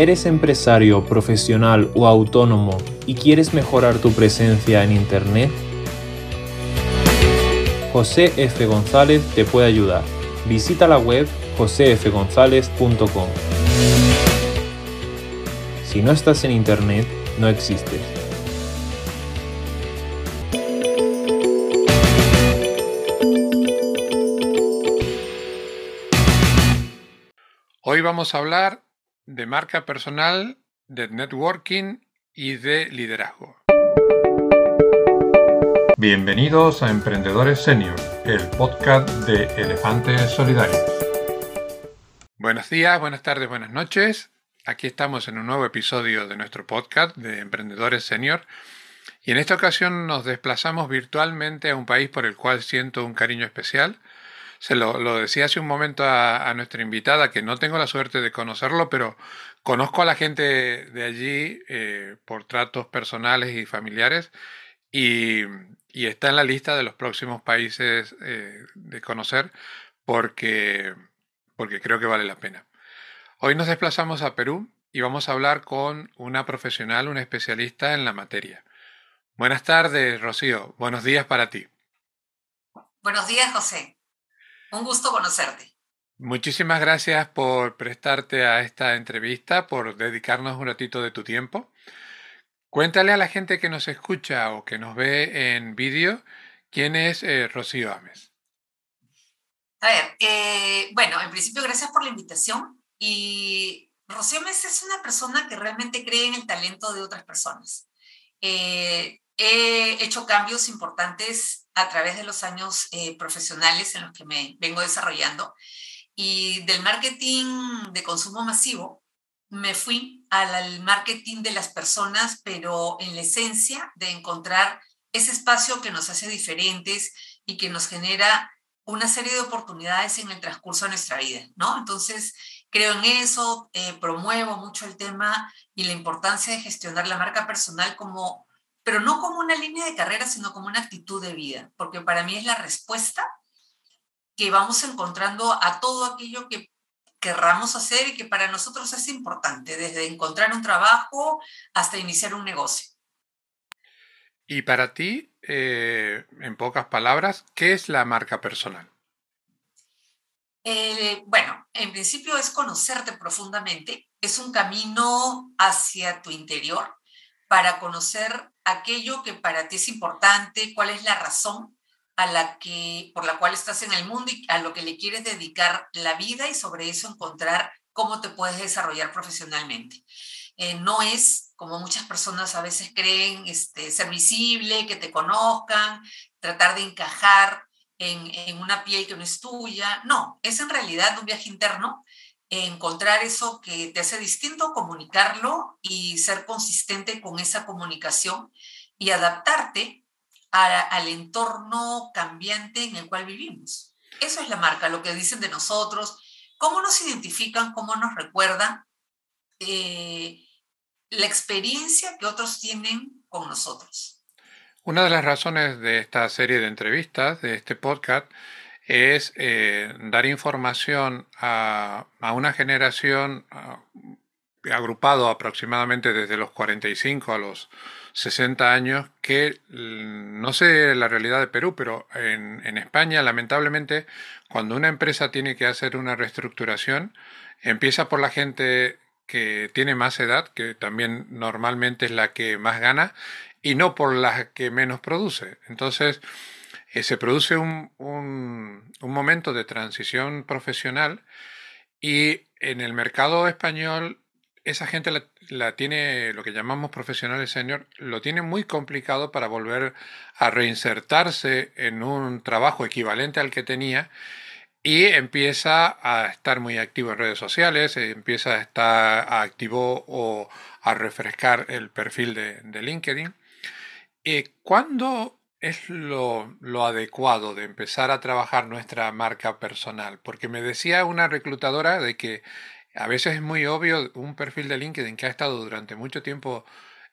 ¿Eres empresario, profesional o autónomo y quieres mejorar tu presencia en Internet? José F. González te puede ayudar. Visita la web josefgonzalez.com. Si no estás en Internet, no existes. Hoy vamos a hablar de marca personal, de networking y de liderazgo. Bienvenidos a Emprendedores Senior, el podcast de Elefantes Solidarios. Buenos días, buenas tardes, buenas noches. Aquí estamos en un nuevo episodio de nuestro podcast de Emprendedores Senior. Y en esta ocasión nos desplazamos virtualmente a un país por el cual siento un cariño especial, se lo, decía hace un momento a, nuestra invitada, que no tengo la suerte de conocerlo, pero conozco a la gente de allí eh, por tratos personales y familiares y, está en la lista de los próximos países eh, de conocer porque, porque creo que vale la pena. Hoy nos desplazamos a Perú y vamos a hablar con una profesional, una especialista en la materia. Buenas tardes, Rocío. Buenos días para ti. Buenos días, José. Un gusto conocerte. Muchísimas gracias por prestarte a esta entrevista, por dedicarnos un ratito de tu tiempo. Cuéntale a la gente que nos escucha o que nos ve en vídeo quién es eh, Rocío Ames. A ver, eh, bueno, en principio gracias por la invitación y Rocío Ames es una persona que realmente cree en el talento de otras personas. Eh, he hecho cambios importantes a través de los años eh, profesionales en los que me vengo desarrollando y del marketing de consumo masivo me fui al marketing de las personas, pero en la esencia de encontrar ese espacio que nos hace diferentes y que nos genera una serie de oportunidades en el transcurso de nuestra vida, ¿no? Entonces, creo en eso, eh, promuevo mucho el tema y la importancia de gestionar la marca personal como pero no como una línea de carrera, sino como una actitud de vida, porque para mí es la respuesta que vamos encontrando a todo aquello que querramos hacer y que para nosotros es importante, desde encontrar un trabajo hasta iniciar un negocio. Y para ti, eh, en pocas palabras, ¿qué es la marca personal? Eh, bueno, en principio es conocerte profundamente, es un camino hacia tu interior para conocer aquello que para ti es importante, cuál es la razón a la que, por la cual estás en el mundo y a lo que le quieres dedicar la vida y sobre eso encontrar cómo te puedes desarrollar profesionalmente. Eh, no es, como muchas personas a veces creen, este, ser visible, que te conozcan, tratar de encajar en, en una piel que no es tuya. No, es en realidad un viaje interno encontrar eso que te hace distinto, comunicarlo y ser consistente con esa comunicación y adaptarte al entorno cambiante en el cual vivimos. Eso es la marca, lo que dicen de nosotros, cómo nos identifican, cómo nos recuerdan, eh, la experiencia que otros tienen con nosotros. Una de las razones de esta serie de entrevistas, de este podcast, es eh, dar información a, una generación agrupado aproximadamente desde los 45 a los 60 años que no sé la realidad de Perú, pero en, en España lamentablemente cuando una empresa tiene que hacer una reestructuración empieza por la gente que tiene más edad, que también normalmente es la que más gana, y no por la que menos produce. Entonces, eh, se produce un, momento de transición profesional y en el mercado español esa gente la, tiene, lo que llamamos profesionales senior, lo tiene muy complicado para volver a reinsertarse en un trabajo equivalente al que tenía y empieza a estar muy activo en redes sociales, empieza a estar activo o a refrescar el perfil de, de LinkedIn. ¿Y eh, ¿Cuándo es lo, adecuado de empezar a trabajar nuestra marca personal? Porque me decía una reclutadora de que a veces es muy obvio un perfil de LinkedIn que ha estado durante mucho tiempo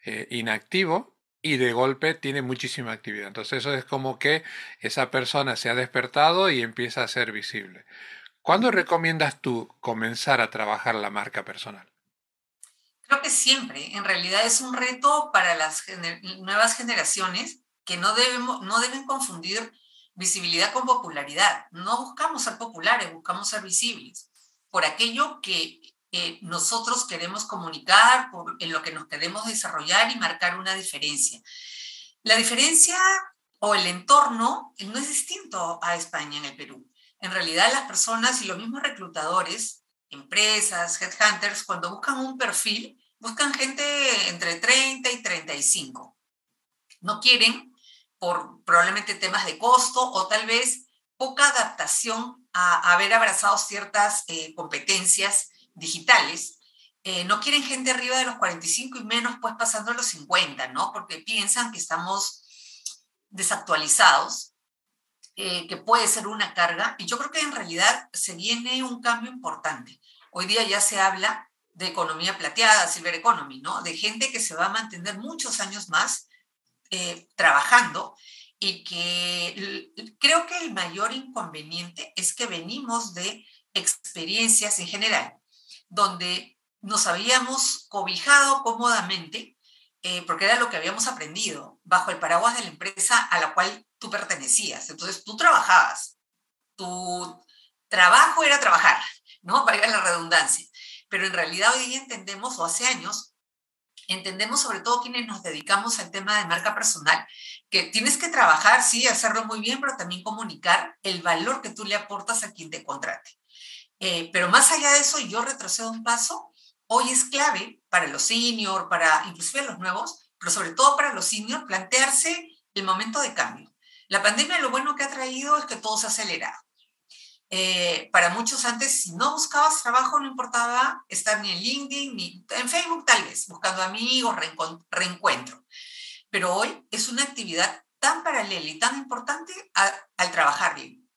eh, inactivo y de golpe tiene muchísima actividad. Entonces eso es como que esa persona se ha despertado y empieza a ser visible. ¿Cuándo recomiendas tú comenzar a trabajar la marca personal? Creo que siempre, en realidad es un reto para las nuevas generaciones que no, debemos, no deben confundir visibilidad con popularidad. No buscamos ser populares, buscamos ser visibles por aquello que eh, nosotros queremos comunicar, por, en lo que nos queremos desarrollar y marcar una diferencia. La diferencia o el entorno no es distinto a España en el Perú. En realidad las personas y los mismos reclutadores, empresas, headhunters, cuando buscan un perfil, buscan gente entre 30 y 35. No quieren por probablemente temas de costo o tal vez poca adaptación a, haber abrazado ciertas eh, competencias digitales. Eh, no quieren gente arriba de los 45 y menos, pues pasando a los 50, ¿no? Porque piensan que estamos desactualizados, eh, que puede ser una carga. Y yo creo que en realidad se viene un cambio importante. Hoy día ya se habla de economía plateada, silver economy, ¿no? De gente que se va a mantener muchos años más eh, trabajando y que creo que el mayor inconveniente es que venimos de experiencias en general, donde nos habíamos cobijado cómodamente, eh, porque era lo que habíamos aprendido, bajo el paraguas de la empresa a la cual tú pertenecías. Entonces tú trabajabas, tu trabajo era trabajar, ¿no? Valga la redundancia. Pero en realidad hoy día entendemos, o hace años, entendemos sobre todo quienes nos dedicamos al tema de marca personal, que tienes que trabajar, sí, hacerlo muy bien, pero también comunicar el valor que tú le aportas a quien te contrate. Eh, pero más allá de eso, yo retrocedo un paso, hoy es clave para los senior, para inclusive los nuevos, pero sobre todo para los senior, plantearse el momento de cambio. La pandemia lo bueno que ha traído es que todo se ha acelerado. Eh, para muchos antes, si no buscabas trabajo, no importaba estar ni en LinkedIn, ni en Facebook tal vez, buscando amigos, reencuentro. Pero hoy es una actividad tan paralela y tan importante al trabajar bien,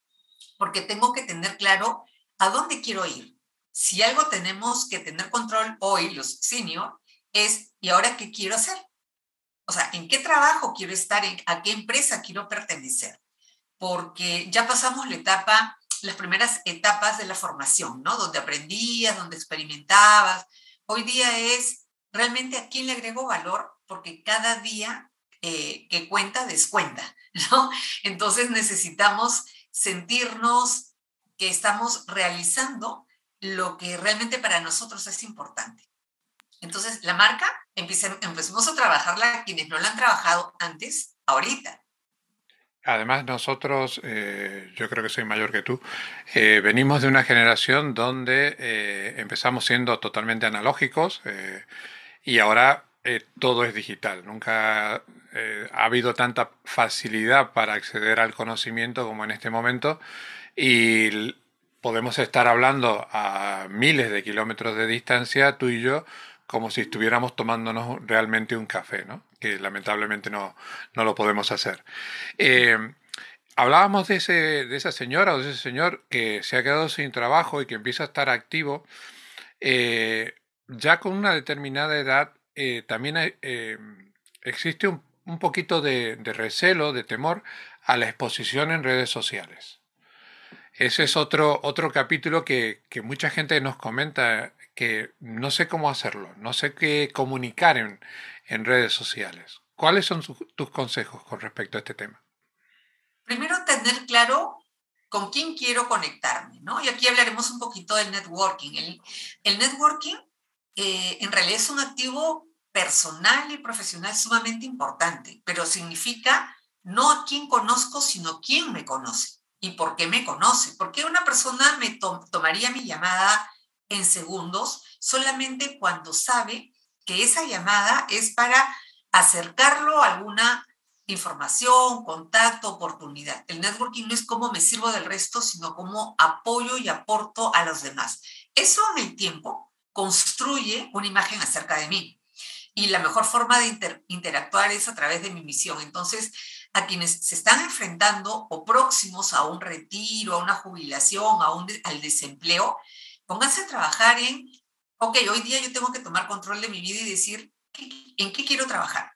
porque tengo que tener claro a dónde quiero ir. Si algo tenemos que tener control hoy, los senior, es ¿y ahora qué quiero hacer? O sea, ¿en qué trabajo quiero estar? ¿A qué empresa quiero pertenecer? Porque ya pasamos la etapa las primeras etapas de la formación, ¿no? Donde aprendías, donde experimentabas. Hoy día es realmente a quién le agrego valor, porque cada día eh, que cuenta, descuenta, ¿no? Entonces necesitamos sentirnos que estamos realizando lo que realmente para nosotros es importante. Entonces, la marca, empecemos a trabajarla quienes no la han trabajado antes, ahorita. Además, nosotros, eh, yo creo que soy mayor que tú, eh, venimos de una generación donde eh, empezamos siendo totalmente analógicos y ahora todo es digital. Nunca ha habido tanta facilidad para acceder al conocimiento como en este momento y podemos estar hablando a miles de kilómetros de distancia, tú y yo, como si estuviéramos tomándonos realmente un café, ¿no? Que lamentablemente no, no lo podemos hacer. Eh, hablábamos de, ese, de esa señora o de ese señor que se ha quedado sin trabajo y que empieza a estar activo. Eh, ya con una determinada edad eh, también existe un, un poquito de, de, recelo, de temor a la exposición en redes sociales. Ese es otro, otro capítulo que, que mucha gente nos comenta que no sé cómo hacerlo, no sé qué comunicar en, en redes sociales. ¿Cuáles son tus consejos con respecto a este tema? Primero, tener claro con quién quiero conectarme, ¿no? Y aquí hablaremos un poquito del networking. El, networking eh, en realidad es un activo personal y profesional sumamente importante, pero significa no a quién conozco, sino quién me conoce y por qué me conoce. Porque una persona me tomaría mi llamada en segundos solamente cuando sabe que esa llamada es para acercarlo a alguna información, contacto, oportunidad. El networking no es cómo me sirvo del resto, sino cómo apoyo y aporto a los demás. Eso en el tiempo construye una imagen acerca de mí. Y la mejor forma de interactuar es a través de mi misión. Entonces, a quienes se están enfrentando o próximos a un retiro, a una jubilación, a un al desempleo, pónganse a trabajar en, ok, hoy día yo tengo que tomar control de mi vida y decir, ¿en qué quiero trabajar?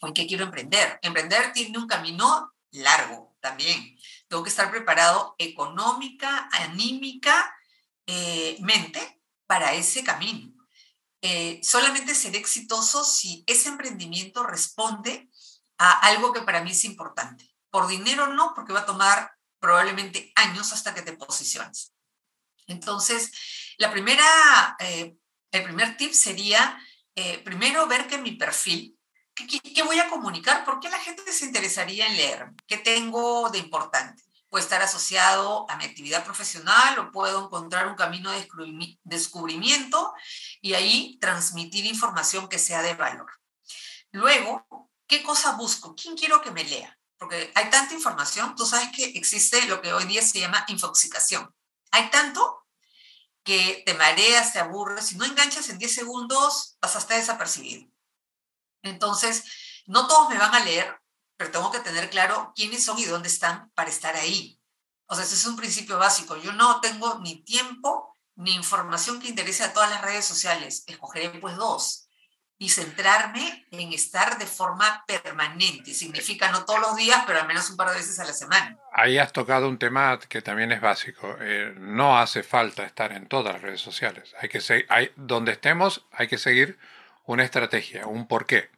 ¿O en qué quiero emprender? Emprender tiene un camino largo también. Tengo que estar preparado económica, anímica, eh, mente para ese camino. eh, solamente seré exitoso si ese emprendimiento responde a algo que para mí es importante. Por dinero no, porque va a tomar probablemente años hasta que te posiciones. Entonces, la primera, eh, el primer tip sería, eh, primero, ver que mi perfil, ¿qué, voy a comunicar? ¿Por qué la gente se interesaría en leer? ¿Qué tengo de importante? Puede estar asociado a mi actividad profesional o puedo encontrar un camino de descubrimiento y ahí transmitir información que sea de valor. Luego, ¿qué cosa busco? ¿Quién quiero que me lea? Porque hay tanta información, tú sabes que existe lo que hoy día se llama infoxicación. Hay tanto que te mareas, te aburres, si no enganchas en 10 segundos, pasaste desapercibido. Entonces, no todos me van a leer, pero tengo que tener claro quiénes son y dónde están para estar ahí. O sea, ese es un principio básico. Yo no tengo ni tiempo ni información que interese a todas las redes sociales. Escogeré pues dos y centrarme en estar de forma permanente. Significa no todos los días, pero al menos un par de veces a la semana. Ahí has tocado un tema que también es básico. Eh, no hace falta estar en todas las redes sociales. Hay que hay, donde estemos, hay que seguir una estrategia, un porqué.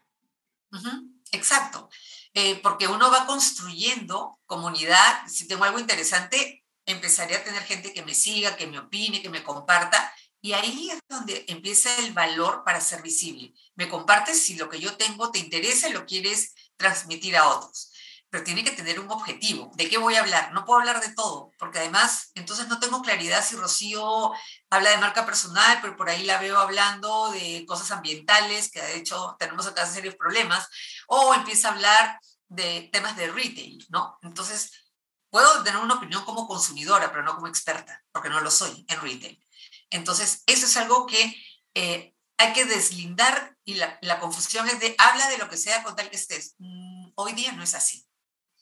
Exacto. Eh, porque uno va construyendo comunidad. Si tengo algo interesante, empezaré a tener gente que me siga, que me opine, que me comparta. Y ahí es donde empieza el valor para ser visible. Me compartes si lo que yo tengo te interesa y lo quieres transmitir a otros. Pero tiene que tener un objetivo. ¿De qué voy a hablar? No puedo hablar de todo, porque además entonces no tengo claridad si Rocío habla de marca personal, pero por ahí la veo hablando de cosas ambientales, que de hecho tenemos acá serios problemas, o empieza a hablar de temas de retail, ¿no? Entonces, puedo tener una opinión como consumidora, pero no como experta, porque no lo soy en retail. Entonces, eso es algo que eh, hay que deslindar y la, confusión es de habla de lo que sea con tal que estés. Mm, hoy día no es así,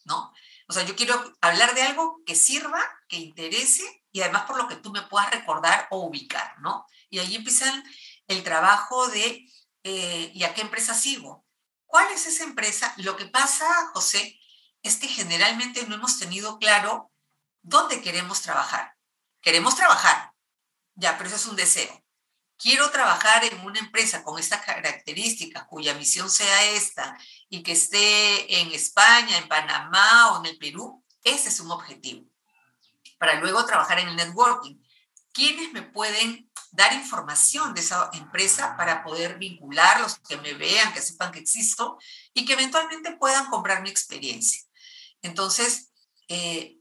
¿no? O sea, yo quiero hablar de algo que sirva, que interese y además por lo que tú me puedas recordar o ubicar, ¿no? Y ahí empieza el trabajo de, eh, ¿y a qué empresa sigo? ¿Cuál es esa empresa? Lo que pasa, José, es que generalmente no hemos tenido claro dónde queremos trabajar. Queremos trabajar, ya, pero eso es un deseo. Quiero trabajar en una empresa con estas características, cuya misión sea esta, y que esté en España, en Panamá o en el Perú. Ese es un objetivo. Para luego trabajar en el networking. ¿Quiénes me pueden dar información de esa empresa para poder vincularlos, que me vean, que sepan que existo y que eventualmente puedan comprar mi experiencia? Entonces, eh,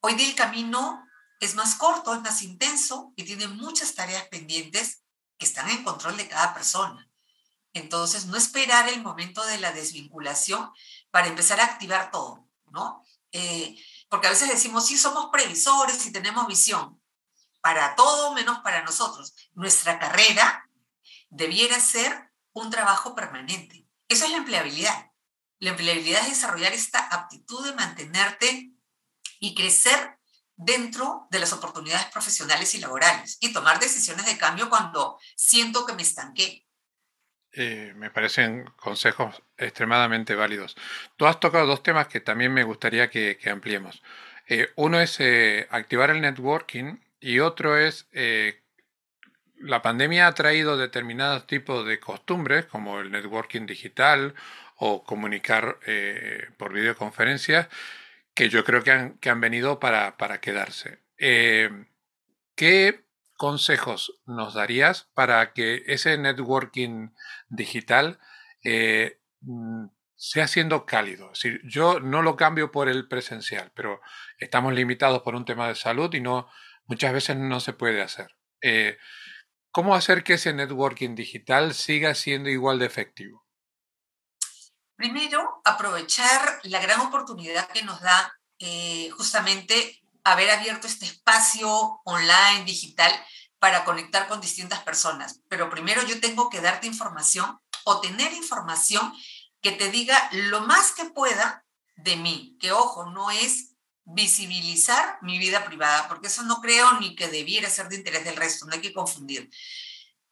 hoy día camino es más corto, es más intenso y tiene muchas tareas pendientes que están en control de cada persona. Entonces, no esperar el momento de la desvinculación para empezar a activar todo, ¿no? Eh, porque a veces decimos, sí, somos previsores y tenemos visión, para todo menos para nosotros. Nuestra carrera debiera ser un trabajo permanente. Eso es la empleabilidad. La empleabilidad es desarrollar esta aptitud de mantenerte y crecer dentro de las oportunidades profesionales y laborales y tomar decisiones de cambio cuando siento que me estanqué. Eh, me parecen consejos extremadamente válidos. Tú has tocado dos temas que también me gustaría que, ampliemos. Eh, uno es eh, activar el networking y otro es la pandemia ha traído determinados tipos de costumbres como el networking digital o comunicar por videoconferencias que yo creo que han, que han venido para, para quedarse. Eh, ¿Qué consejos nos darías para que ese networking digital eh, mm, sea siendo cálido? Es decir, yo no lo cambio por el presencial, pero estamos limitados por un tema de salud y no, muchas veces no se puede hacer. Eh, ¿Cómo hacer que ese networking digital siga siendo igual de efectivo? Primero, aprovechar la gran oportunidad que nos da eh, justamente haber abierto este espacio online, digital, para conectar con distintas personas. Pero primero yo tengo que darte información o tener información que te diga lo más que pueda de mí, que ojo, no es visibilizar mi vida privada, porque eso no creo ni que debiera ser de interés del resto, no hay que confundir.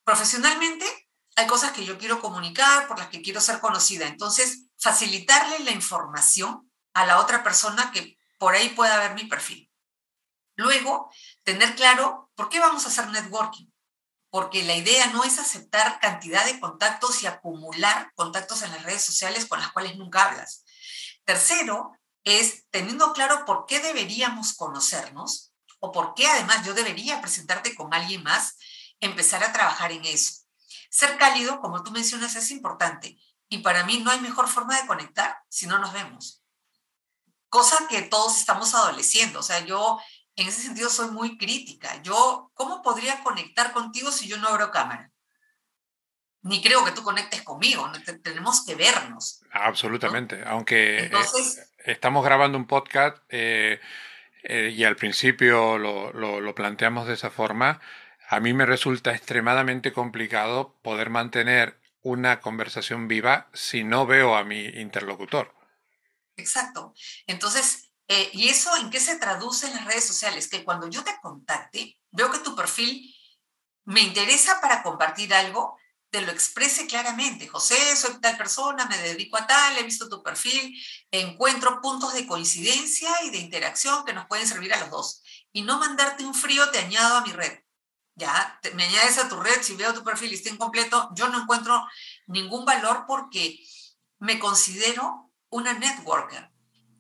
Profesionalmente, hay cosas que yo quiero comunicar, por las que quiero ser conocida. Entonces, facilitarle la información a la otra persona que por ahí pueda ver mi perfil. Luego, tener claro por qué vamos a hacer networking. porque la idea no es aceptar cantidad de contactos y acumular contactos en las redes sociales con las cuales nunca hablas. Tercero, es teniendo claro por qué deberíamos conocernos o por qué además yo debería presentarte con alguien más, empezar a trabajar en eso. Ser cálido, como tú mencionas, es importante. Y para mí no hay mejor forma de conectar si no nos vemos. Cosa que todos estamos adoleciendo. O sea, yo en ese sentido soy muy crítica. Yo, ¿cómo podría conectar contigo si yo no abro cámara? Ni creo que tú conectes conmigo, tenemos que vernos. Absolutamente, aunque eh, estamos grabando un podcast eh, eh, y al principio lo, lo, planteamos de esa forma, a mí me resulta extremadamente complicado poder mantener una conversación viva si no veo a mi interlocutor. Exacto. Entonces, eh, ¿Y eso en qué se traduce en las redes sociales? Que cuando yo te contacte, veo que tu perfil me interesa para compartir algo, te lo exprese claramente. José, soy tal persona, me dedico a tal, he visto tu perfil, encuentro puntos de coincidencia y de interacción que nos pueden servir a los dos. Y no mandarte un frío, te añado a mi red. Ya, me añades a tu red, si veo tu perfil y está incompleto, yo no encuentro ningún valor porque me considero una networker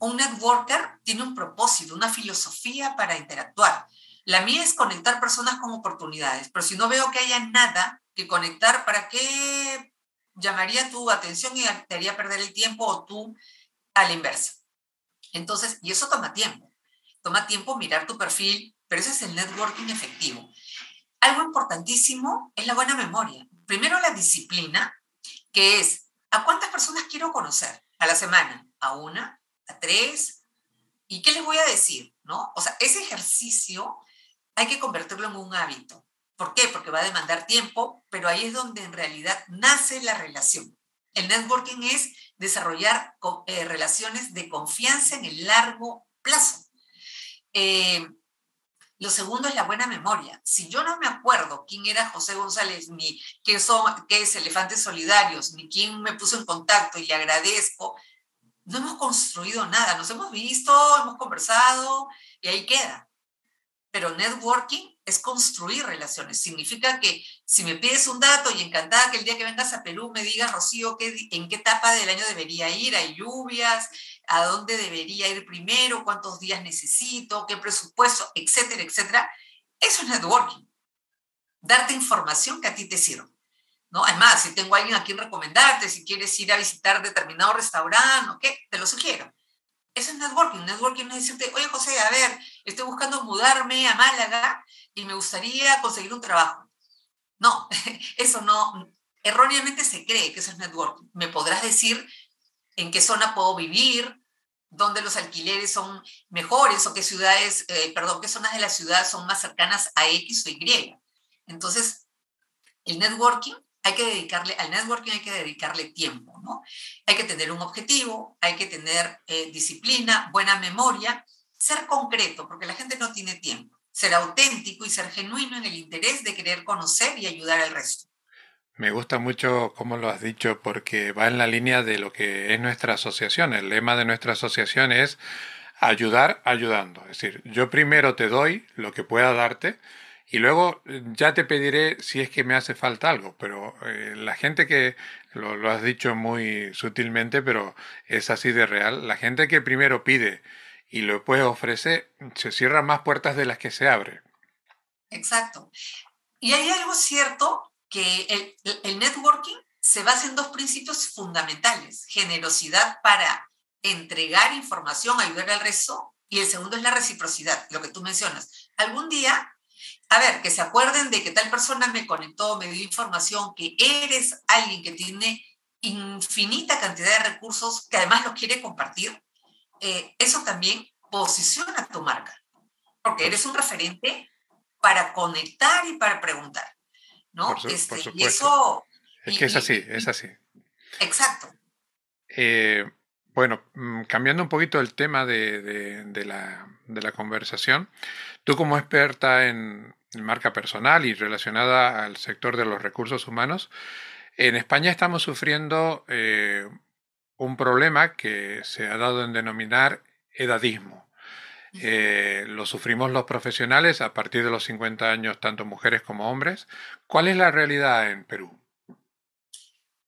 un networker tiene un propósito, una filosofía para interactuar. La mía es conectar personas con oportunidades, pero si no veo que haya nada que conectar, ¿para qué llamaría tu atención y te haría perder el tiempo o tú a la inversa? Entonces, y eso toma tiempo. Toma tiempo mirar tu perfil, pero ese es el networking efectivo. Algo importantísimo es la buena memoria. Primero la disciplina, que es, ¿a cuántas personas quiero conocer a la semana? ¿A una? tres. ¿Y qué les voy a decir? ¿No? O sea, ese ejercicio hay que convertirlo en un hábito. ¿Por qué? Porque va a demandar tiempo, pero ahí es donde en realidad nace la relación. El networking es desarrollar eh, relaciones de confianza en el largo plazo. Eh, lo segundo es la buena memoria. Si yo no me acuerdo quién era José González, ni qué, son, qué es Elefantes Solidarios, ni quién me puso en contacto y le agradezco, no hemos construido nada, nos hemos visto, hemos conversado y ahí queda. Pero networking es construir relaciones. Significa que si me pides un dato y encantada que el día que vengas a Perú me digas, Rocío, en qué etapa del año debería ir, hay lluvias, a dónde debería ir primero, cuántos días necesito, qué presupuesto, etcétera, etcétera. Eso es networking. Darte información que a ti te sirva. ¿no? Además, si tengo a alguien a quien recomendarte, si quieres ir a visitar determinado restaurante, ¿ok? Te lo sugiero. Eso es networking. Networking es decirte, oye José, a ver, estoy buscando mudarme a Málaga y me gustaría conseguir un trabajo. No, eso no, erróneamente se cree que eso es networking. Me podrás decir en qué zona puedo vivir, dónde los alquileres son mejores o qué ciudades, eh, perdón, qué zonas de la ciudad son más cercanas a X o Y. Entonces, el networking hay que dedicarle, al networking hay que dedicarle tiempo, ¿no? Hay que tener un objetivo, hay que tener eh, disciplina, buena memoria, ser concreto, porque la gente no tiene tiempo, ser auténtico y ser genuino en el interés de querer conocer y ayudar al resto. Me gusta mucho cómo lo has dicho porque va en la línea de lo que es nuestra asociación. El lema de nuestra asociación es ayudar ayudando. Es decir, yo primero te doy lo que pueda darte, y luego eh, ya te pediré si es que me hace falta algo, pero eh, la gente que, lo, has dicho muy sutilmente, pero es así de real, la gente que primero pide y lo después ofrece, se cierran más puertas de las que se abre. Exacto. Y hay algo cierto que el, el networking se basa en dos principios fundamentales. Generosidad para entregar información, ayudar al resto, y el segundo es la reciprocidad, lo que tú mencionas. Algún día a ver, que se acuerden de que tal persona me conectó, me dio información, que eres alguien que tiene infinita cantidad de recursos, que además los quiere compartir, eh, eso también posiciona tu marca, porque eres un referente para conectar y para preguntar, ¿no? Este, y eso... Es que es así, es así. Exacto. Eh, bueno, mm, cambiando un poquito el tema de, la, de la conversación, tú como experta en, marca personal y relacionada al sector de los recursos humanos, en España estamos sufriendo eh, un problema que se ha dado en denominar edadismo. Eh, lo sufrimos los profesionales a partir de los 50 años, tanto mujeres como hombres. ¿Cuál es la realidad en Perú?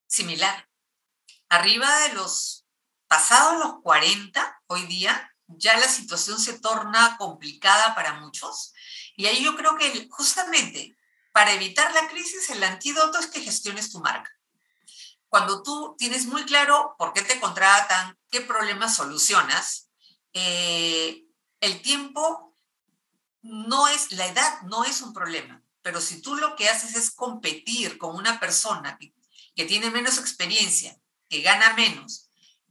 Similar. Arriba de los pasados los 40, hoy día, ya la situación se torna complicada para muchos. Y ahí yo creo que justamente para evitar la crisis, el antídoto es que gestiones tu marca. Cuando tú tienes muy claro por qué te contratan, qué problemas solucionas, eh, el tiempo no es, la edad no es un problema, pero si tú lo que haces es competir con una persona que, que tiene menos experiencia, que gana menos,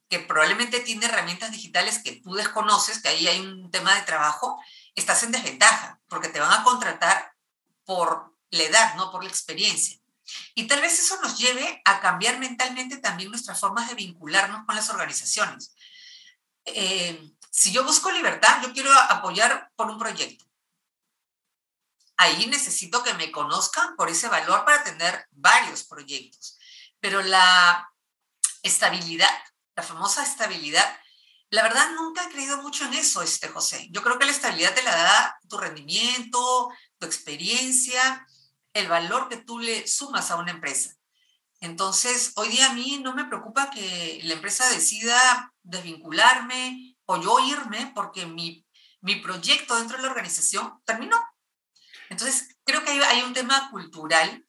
que probablemente tiene herramientas digitales que tú desconoces, que ahí hay un tema de trabajo, estás en desventaja, porque te van a contratar por la edad, no por la experiencia. Y tal vez eso nos lleve a cambiar mentalmente también nuestras formas de vincularnos con las organizaciones. Eh, si yo busco libertad, yo quiero apoyar por un proyecto. Ahí necesito que me conozcan por ese valor para tener varios proyectos. Pero la estabilidad, la famosa estabilidad, la verdad nunca he creído mucho en eso, este José. Yo creo que la estabilidad te la da tu rendimiento, tu experiencia, el valor que tú le sumas a una empresa. Entonces, hoy día a mí no me preocupa que la empresa decida desvincularme o yo irme porque mi, mi proyecto dentro de la organización terminó. Entonces, creo que hay, un tema cultural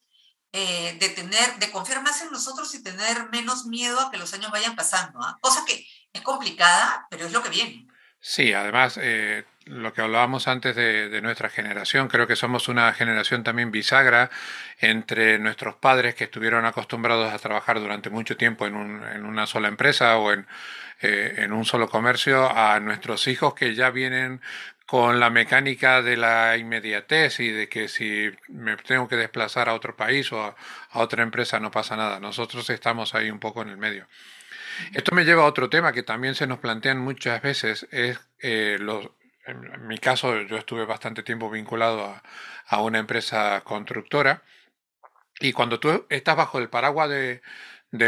eh, de tener, de confiar más en nosotros y tener menos miedo a que los años vayan pasando. ¿ah? Cosa que es complicada, pero es lo que viene. Sí, además, eh, lo que hablábamos antes de, nuestra generación, creo que somos una generación también bisagra entre nuestros padres que estuvieron acostumbrados a trabajar durante mucho tiempo en, una sola empresa o en, eh, en un solo comercio, a nuestros hijos que ya vienen con la mecánica de la inmediatez y de que si me tengo que desplazar a otro país o a, otra empresa no pasa nada. Nosotros estamos ahí un poco en el medio. Esto me lleva a otro tema que también se nos plantean muchas veces, es eh, los, en mi caso, yo estuve bastante tiempo vinculado a, una empresa constructora y cuando tú estás bajo el paraguas de,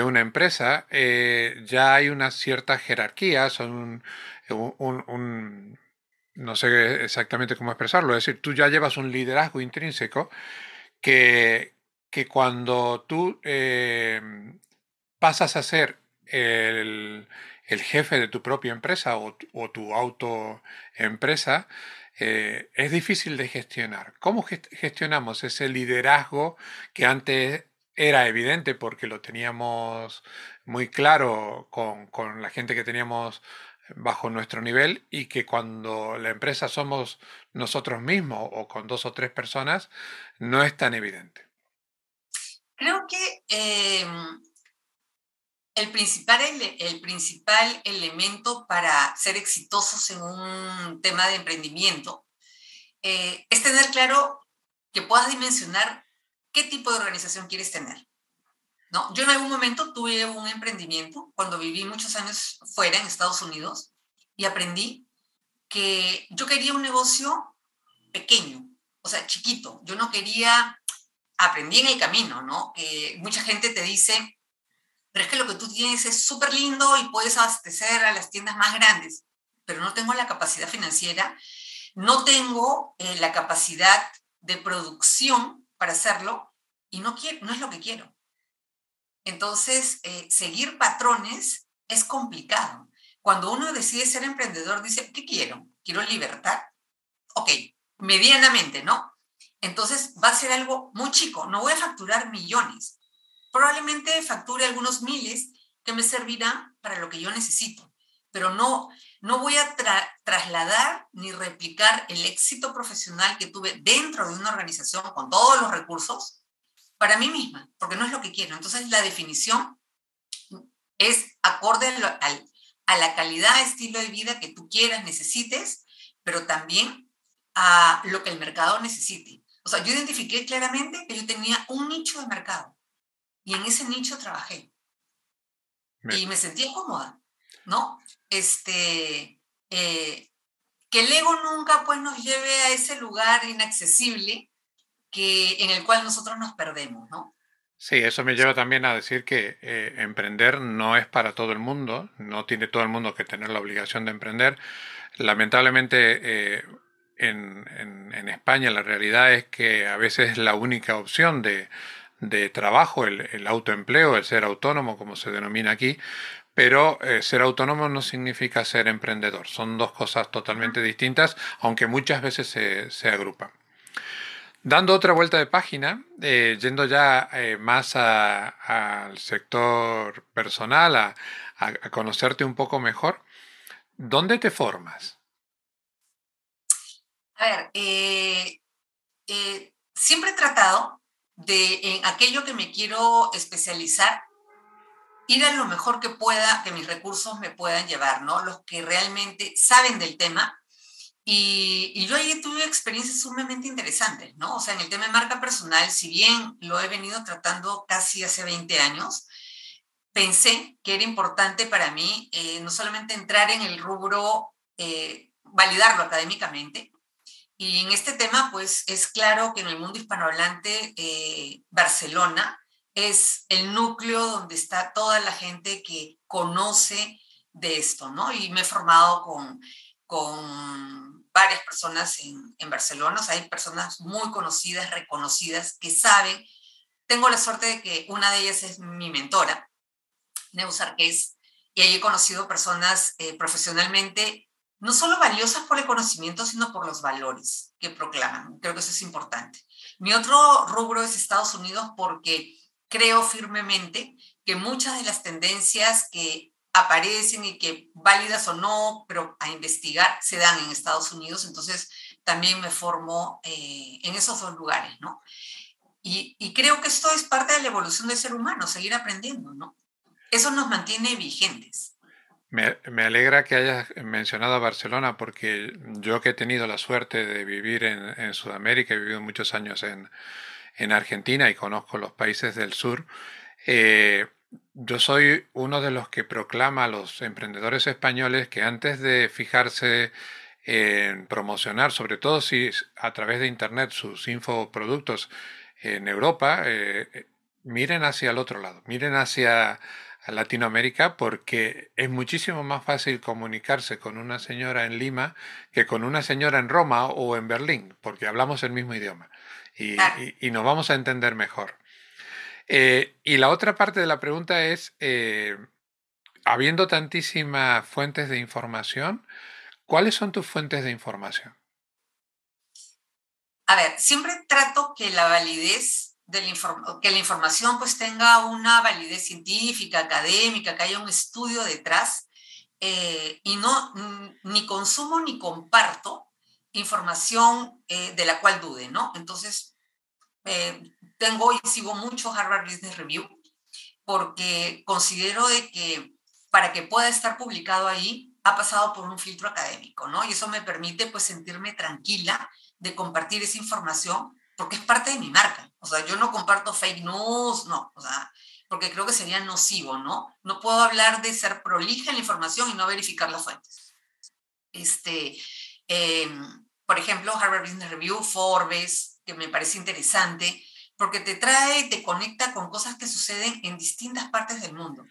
una empresa, eh, ya hay una cierta jerarquía, son un, no sé exactamente cómo expresarlo, es decir, tú ya llevas un liderazgo intrínseco que, que cuando tú eh, pasas a ser el, el jefe de tu propia empresa o, tu autoempresa, eh, es difícil de gestionar. ¿Cómo gestionamos ese liderazgo que antes era evidente porque lo teníamos muy claro con, con, la gente que teníamos bajo nuestro nivel y que cuando la empresa somos nosotros mismos o con dos o tres personas no es tan evidente? Creo que em, el principal, el principal elemento para ser exitosos en un tema de emprendimiento eh, es tener claro que puedas dimensionar qué tipo de organización quieres tener. ¿no? Yo en algún momento tuve un emprendimiento cuando viví muchos años fuera en Estados Unidos y aprendí que yo quería un negocio pequeño, o sea, chiquito. Yo no quería, aprendí en el camino, ¿no? Que mucha gente te dice, pero es que lo que tú tienes es súper lindo y puedes abastecer a las tiendas más grandes, pero no tengo la capacidad financiera, no tengo eh, la capacidad de producción para hacerlo y no, quiero, no es lo que quiero. Entonces, eh, seguir patrones es complicado. Cuando uno decide ser emprendedor, dice, ¿qué quiero? ¿Quiero libertad? Ok, medianamente, ¿no? Entonces va a ser algo muy chico, no voy a facturar millones, Probablemente facture algunos miles que me servirán para lo que yo necesito, pero no, no voy a trasladar ni replicar el éxito profesional que tuve dentro de una organización con todos los recursos para mí misma, porque no es lo que quiero. Entonces la definición es acorde a la calidad, estilo de vida que tú quieras, necesites, pero también a lo que el mercado necesite. O sea, yo identifiqué claramente que yo tenía un nicho de mercado y en ese nicho trabajé. Y me sentí cómoda, ¿no? Este, eh, que el ego nunca pues nos lleve a ese lugar inaccesible que, en el cual nosotros nos perdemos, ¿no? Sí, eso me lleva también a decir que eh, emprender no es para todo el mundo, no tiene todo el mundo que tener la obligación de emprender. Lamentablemente, en, en, España la realidad es que a veces es la única opción de, de trabajo, el, el, autoempleo, el ser autónomo, como se denomina aquí, pero eh, ser autónomo no significa ser emprendedor. Al dos cosas totalmente distintas, aunque muchas veces se, se agrupan. Dando otra vuelta de página, eh, yendo ya eh, más al sector personal, a, a, conocerte un poco mejor, ¿dónde te formas? A ver, siempre he tratado de en aquello que me quiero especializar, ir a lo mejor que pueda, que mis recursos me puedan llevar, ¿no? Los que realmente saben del tema. Y, y, yo ahí tuve experiencias sumamente interesantes, ¿no? O sea, en el tema de marca personal, si bien lo he venido tratando casi hace 20 años, pensé que era importante para mí eh, no solamente entrar en el rubro, eh, validarlo académicamente, y en este tema, pues es claro que en el mundo hispanohablante, eh, Barcelona es el núcleo donde está toda la gente que conoce de esto, ¿no? Y me he formado con, con varias personas en, en Barcelona, o sea, hay personas muy conocidas, reconocidas, que saben. Tengo la suerte de que una de ellas es mi mentora, Neus Arqués, y ahí he conocido personas eh, profesionalmente no solo valiosas por el conocimiento, sino por los valores que proclaman. Creo que eso es importante. Mi otro rubro es Estados Unidos porque creo firmemente que muchas de las tendencias que aparecen y que válidas o no, pero a investigar, se dan en Estados Unidos. Entonces, también me formo eh, en esos dos lugares, ¿no? Y, y, creo que esto es parte de la evolución del ser humano, seguir aprendiendo, ¿no? Eso nos mantiene vigentes. Me, alegra que hayas mencionado a Barcelona porque yo que he tenido la suerte de vivir en, Sudamérica, he vivido muchos años en, Argentina y conozco los países del sur, eh, yo soy uno de los que proclama a los emprendedores españoles que antes de fijarse en promocionar, sobre todo si a través de Internet, sus infoproductos en Europa, eh, miren hacia el otro lado, miren hacia a Latinoamérica porque es muchísimo más fácil comunicarse con una señora en Lima que con una señora en Roma o en Berlín, porque hablamos el mismo idioma y, nos vamos a entender mejor. Eh, y la otra parte de la pregunta es, eh, habiendo tantísimas fuentes de información, ¿cuáles son tus fuentes de información? A ver, siempre trato que la validez que la información pues tenga una validez científica, académica, que haya un estudio detrás eh, y no ni consumo ni comparto información eh, de la cual dude, ¿no? Entonces, eh, tengo y sigo mucho Harvard Business Review porque considero de que para que pueda estar publicado ahí ha pasado por un filtro académico, ¿no? Y eso me permite pues sentirme tranquila de compartir esa información porque es parte de mi marca. O sea, yo no comparto fake news, no, o sea, porque creo que sería nocivo, ¿no? No puedo hablar de ser prolija en la información y no verificar las fuentes. Este, em, por ejemplo, Harvard Business Review, Forbes, que me parece interesante, porque te trae, te conecta con cosas que suceden en distintas partes del mundo.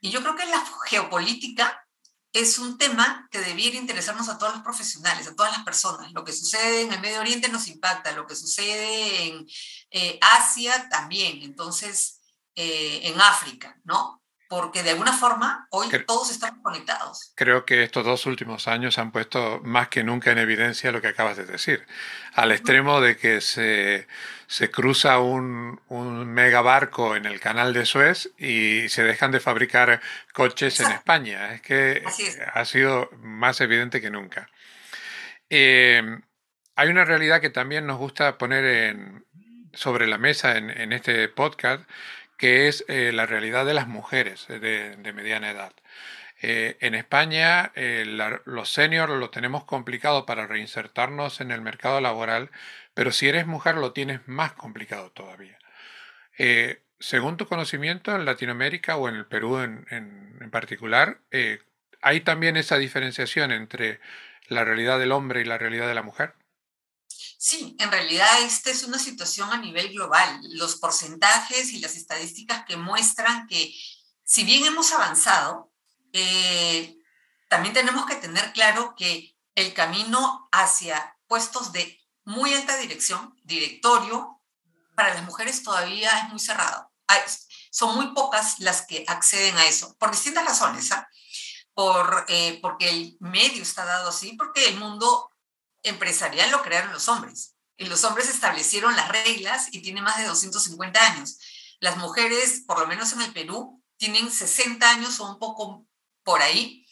Y yo creo que la geopolítica es un tema que debiera interesarnos a todos los profesionales, a todas las personas. Lo que sucede en el Medio Oriente nos impacta, lo que sucede en eh, Asia también, entonces eh, en África, ¿no? Porque de alguna forma hoy todos estamos conectados. Creo que estos dos últimos años han puesto más que nunca en evidencia lo que acabas de decir, al extremo de que se, se cruza un, un mega barco en el canal de Suez y se dejan de fabricar coches en España. Es que ha sido más evidente que nunca. Em, hay una realidad que también nos gusta poner en, sobre la mesa en, en este podcast, que es eh, la realidad de las mujeres de, mediana edad. Eh, en España eh, los seniors lo tenemos complicado para reinsertarnos en el mercado laboral, pero si eres mujer lo tienes más complicado todavía. según tu conocimiento, en Latinoamérica o en el Perú en, en particular, ¿hay también esa diferenciación entre la realidad del hombre y la realidad de la mujer? Sí, en realidad esta es una situación a nivel global. Los porcentajes y las estadísticas que muestran que si bien hemos avanzado, eh, también tenemos que tener claro que el camino hacia puestos de muy alta dirección, directorio, para las mujeres todavía es muy cerrado. son muy pocas las que acceden a eso, por distintas razones. ¿ah? Por, eh, porque el medio está dado así, porque el mundo empresarial lo crearon los hombres. Y los hombres establecieron las reglas y tiene más de 250 años. Las mujeres, por lo menos en el Perú, tienen 60 años o un poco por ahí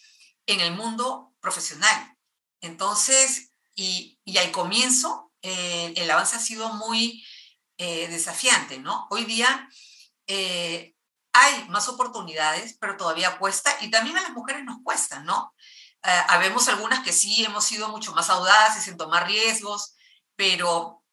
en el mundo profesional. Entonces, y, y al comienzo, eh, el avance ha sido muy eh, desafiante, ¿no? Hoy día eh, hay más oportunidades, pero todavía cuesta, y también a las mujeres nos cuesta, ¿no? Habemos algunas que sí hemos sido mucho más audaces en tomar riesgos, pero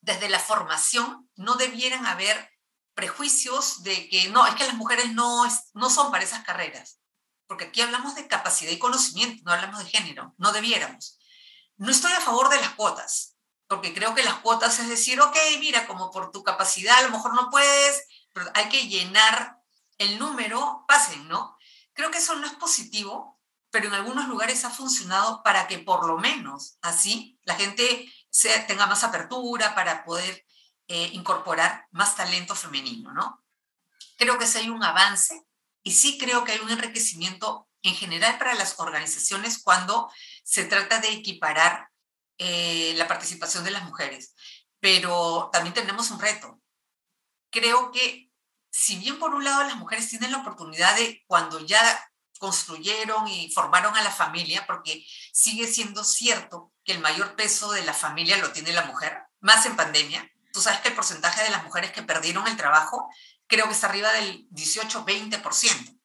desde la formación no debieran haber prejuicios de que no, es que las mujeres no, no son para esas carreras, porque aquí hablamos de capacidad y conocimiento, no hablamos de género, no debiéramos. No estoy a favor de las cuotas, porque creo que las cuotas es decir, ok, mira, como por tu capacidad a lo mejor no puedes, pero hay que llenar el número, pasen, ¿no? Creo que eso no es positivo, pero en algunos lugares ha funcionado para que por lo menos así la gente tenga más apertura para poder eh, incorporar más talento femenino, ¿no? Creo que sí hay un avance y sí creo que hay un enriquecimiento en general para las organizaciones cuando se trata de equiparar eh, la participación de las mujeres. Pero también tenemos un reto. Creo que si bien por un lado las mujeres tienen la oportunidad de cuando ya construyeron y formaron a la familia, porque sigue siendo cierto que el mayor peso de la familia lo tiene la mujer, más en pandemia. Tú sabes que el porcentaje de las mujeres que perdieron el trabajo creo que está arriba del 18-20%.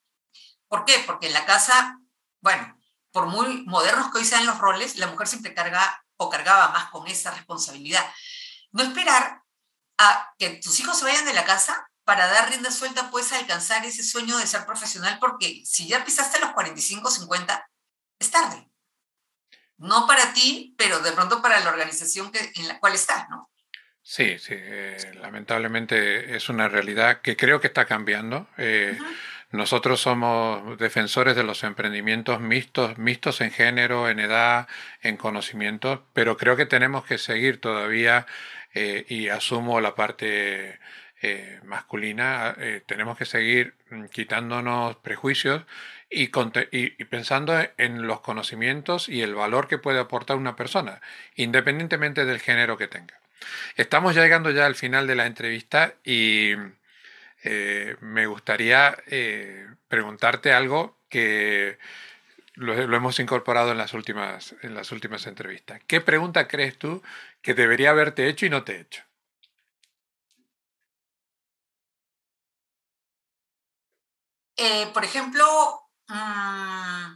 ¿Por qué? Porque en la casa, bueno, por muy modernos que hoy sean los roles, la mujer siempre carga o cargaba más con esa responsabilidad. No esperar a que tus hijos se vayan de la casa para dar rienda suelta, puedes alcanzar ese sueño de ser profesional, porque si ya pisaste los 45, 50, es tarde. No para ti, pero de pronto para la organización que, en la cual estás, ¿no? Sí, sí, eh, lamentablemente es una realidad que creo que está cambiando. Eh, nosotros somos defensores de los emprendimientos mixtos, mixtos en género, en edad, en conocimiento, pero creo que tenemos que seguir todavía, eh, y asumo la parte eh, masculina, eh, tenemos que seguir mm, quitándonos prejuicios y, pensando en los conocimientos y el valor que puede aportar una persona, independientemente del género que tenga. Estamos llegando ya al final de la entrevista y eh, me gustaría preguntarte algo que lo, hemos incorporado en las, últimas, en las últimas entrevistas. ¿Qué pregunta crees tú que debería haberte hecho y no te he hecho? Eh, por ejemplo, mm,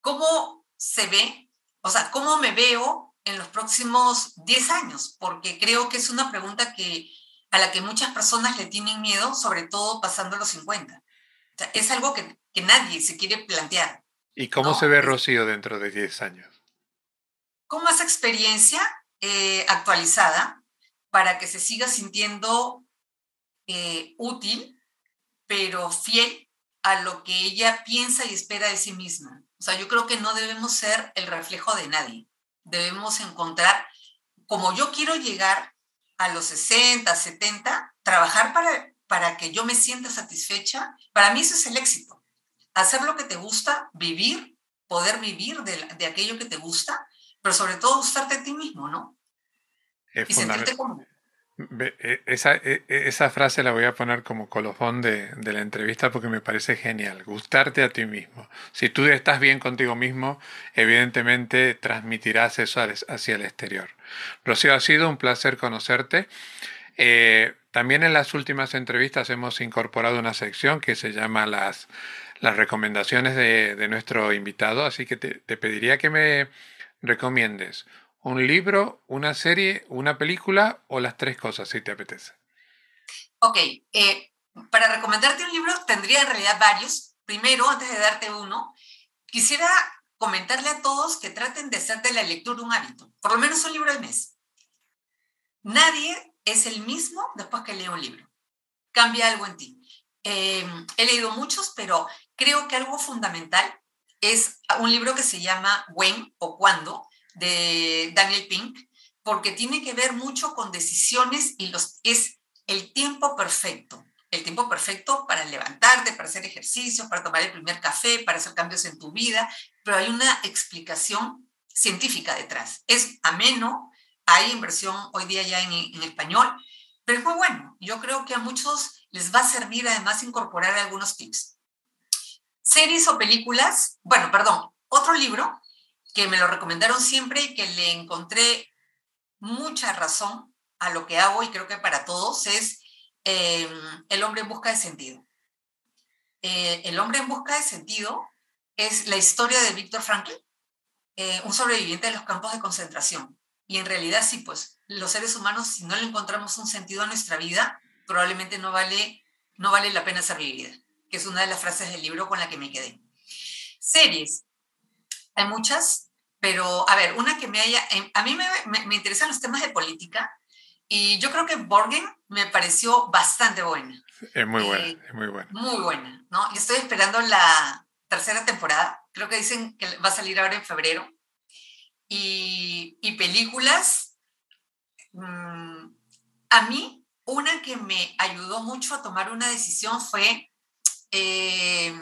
¿cómo se ve? O sea, ¿cómo me veo en los próximos 10 años? Porque creo que es una pregunta que, a la que muchas personas le tienen miedo, sobre todo pasando los 50. es algo que, nadie se quiere plantear. ¿Y cómo se ve Rocío dentro de 10 años? Con más experiencia eh, actualizada para que se siga sintiendo eh, útil pero fiel a lo que ella piensa y espera de sí misma. O sea, yo creo que no debemos ser el reflejo de nadie. Debemos encontrar, como yo quiero llegar a los 60, 70, trabajar para, para que yo me sienta satisfecha. Para mí eso es el éxito. Hacer lo que te gusta, vivir, poder vivir de, de aquello que te gusta, pero sobre todo gustarte a ti mismo, ¿no? y sentirte como, esa, e, e, esa, frase la voy a poner como colofón de, de, la entrevista porque me parece genial. Gustarte a ti mismo. Si tú estás bien contigo mismo, evidentemente transmitirás eso hacia el exterior. Rocío, ha sido un placer conocerte. Eh, también en las últimas entrevistas hemos incorporado una sección que se llama las, las recomendaciones de, de nuestro invitado, así que te, te pediría que me recomiendes un libro, una serie, una película o las tres cosas, si te apetece. Ok, eh, para recomendarte un libro tendría en realidad varios. Primero, antes de darte uno, quisiera comentarle a todos que traten de hacer de la lectura un hábito, por lo menos un libro al mes. Nadie es el mismo después que lee un libro. Cambia algo en ti. Eh, he leído muchos, pero creo que algo fundamental es un libro que se llama When o Cuando, de Daniel Pink, porque tiene que ver mucho con decisiones y los, es el tiempo perfecto. El tiempo perfecto para levantarte, para hacer ejercicios, para tomar el primer café, para hacer cambios en tu vida, pero hay una explicación científica detrás. Es ameno, hay inversión hoy día ya en, en español, pero es muy bueno. Yo creo que a muchos les va a servir además incorporar algunos tips. Series o películas, bueno, perdón, otro libro que me lo recomendaron siempre y que le encontré mucha razón a lo que hago y creo que para todos es em, El hombre en busca de sentido. Eh, el hombre en busca de sentido es la historia de Víctor Franklin, eh, un sobreviviente de los campos de concentración. Y en realidad sí, pues los seres humanos, si no le encontramos un sentido a nuestra vida, probablemente no vale, no vale la pena ser vivida, que es una de las frases del libro con la que me quedé. Series. Hay muchas, pero a ver, una que me haya... Em, a mí me, me, interesan los temas de política y yo creo que Borgen me pareció bastante buena. Es muy buena, eh, es muy buena. Muy buena, ¿no? Y estoy esperando la tercera temporada. Creo que dicen que va a salir ahora en febrero. Y, y películas, mmm, a mí una que me ayudó mucho a tomar una decisión fue, eh,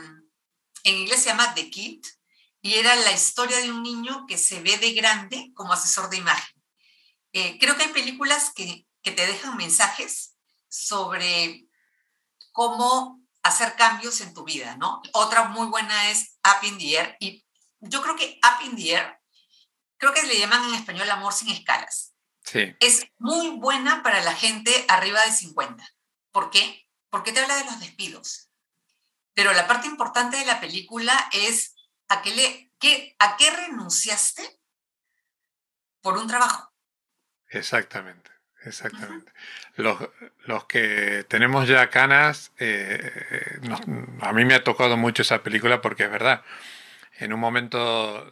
en inglés se llama The Kid, y era la historia de un niño que se ve de grande como asesor de imagen. Eh, creo que hay películas que, que te dejan mensajes sobre cómo hacer cambios en tu vida, ¿no? Otra muy buena es Up in the Air, y yo creo que Up in the Air, creo que le llaman en español amor sin escalas. Es muy buena para la gente arriba de 50. ¿Por qué? Porque te habla de los despidos. Pero la parte importante de la película es a qué, le, qué, a qué renunciaste por un trabajo. Exactamente, exactamente. los, los, que tenemos ya canas, eh, a mí me ha tocado mucho esa película porque es verdad. En un momento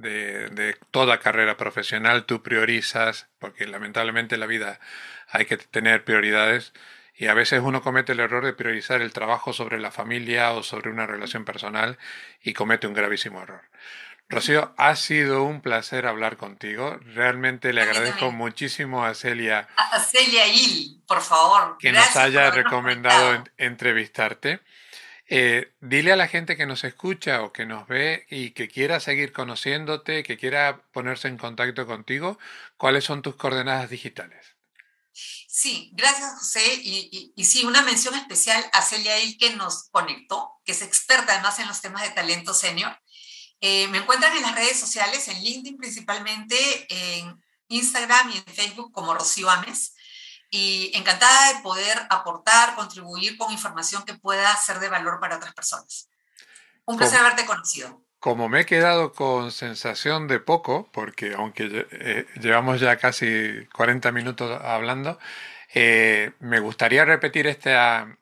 de, toda carrera profesional tú priorizas, porque lamentablemente en la vida hay que tener prioridades y a veces uno comete el error de priorizar el trabajo sobre la familia o sobre una relación personal y comete un gravísimo error. Rocío, ha sido un placer hablar contigo. Realmente le agradezco muchísimo a Celia. A Celia Il, por favor. Que nos haya recomendado entrevistarte. Eh, dile a la gente que nos escucha o que nos ve y que quiera seguir conociéndote, que quiera ponerse en contacto contigo, cuáles son tus coordenadas digitales. Sí, gracias José. Y, sí, una mención especial a Celia Il que nos conectó, que es experta además en los temas de talento senior. Eh, me encuentran en las redes sociales, en LinkedIn principalmente, en Instagram y en Facebook como Rocío Ames y encantada de poder aportar, contribuir con información que pueda ser de valor para otras personas. Un placer haberte conocido. Como me he quedado con sensación de poco, porque aunque eh, llevamos ya casi 40 minutos hablando, eh, me gustaría repetir este,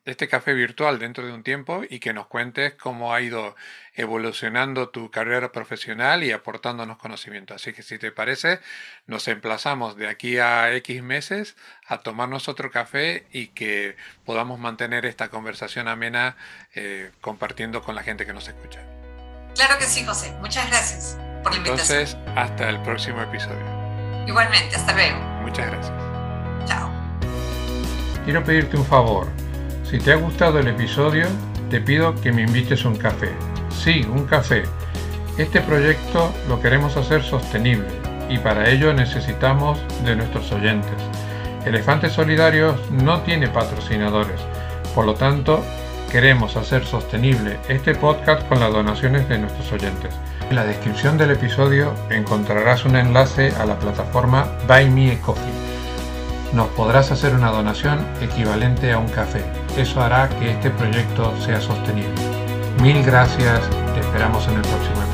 este café virtual dentro de un tiempo y que nos cuentes cómo ha ido evolucionando tu carrera profesional y aportándonos conocimiento. Así que si te parece, nos emplazamos de aquí a X meses a tomarnos otro café y que podamos mantener esta conversación amena eh, compartiendo con la gente que nos escucha. Claro que sí, José. Muchas gracias por la invitación. Entonces, hasta el próximo episodio. Igualmente, hasta luego. Muchas gracias. Chao. Quiero pedirte un favor. Si te ha gustado el episodio, te pido que me invites un café. Sí, un café. Este proyecto lo queremos hacer sostenible y para ello necesitamos de nuestros oyentes. Elefantes Solidarios no tiene patrocinadores, por lo tanto queremos hacer sostenible este podcast con las donaciones de nuestros oyentes. En la descripción del episodio encontrarás un enlace a la plataforma Buy Me a Coffee. Nos podrás hacer una donación equivalente a un café. Eso hará que este proyecto sea sostenible. Mil gracias, te esperamos en el próximo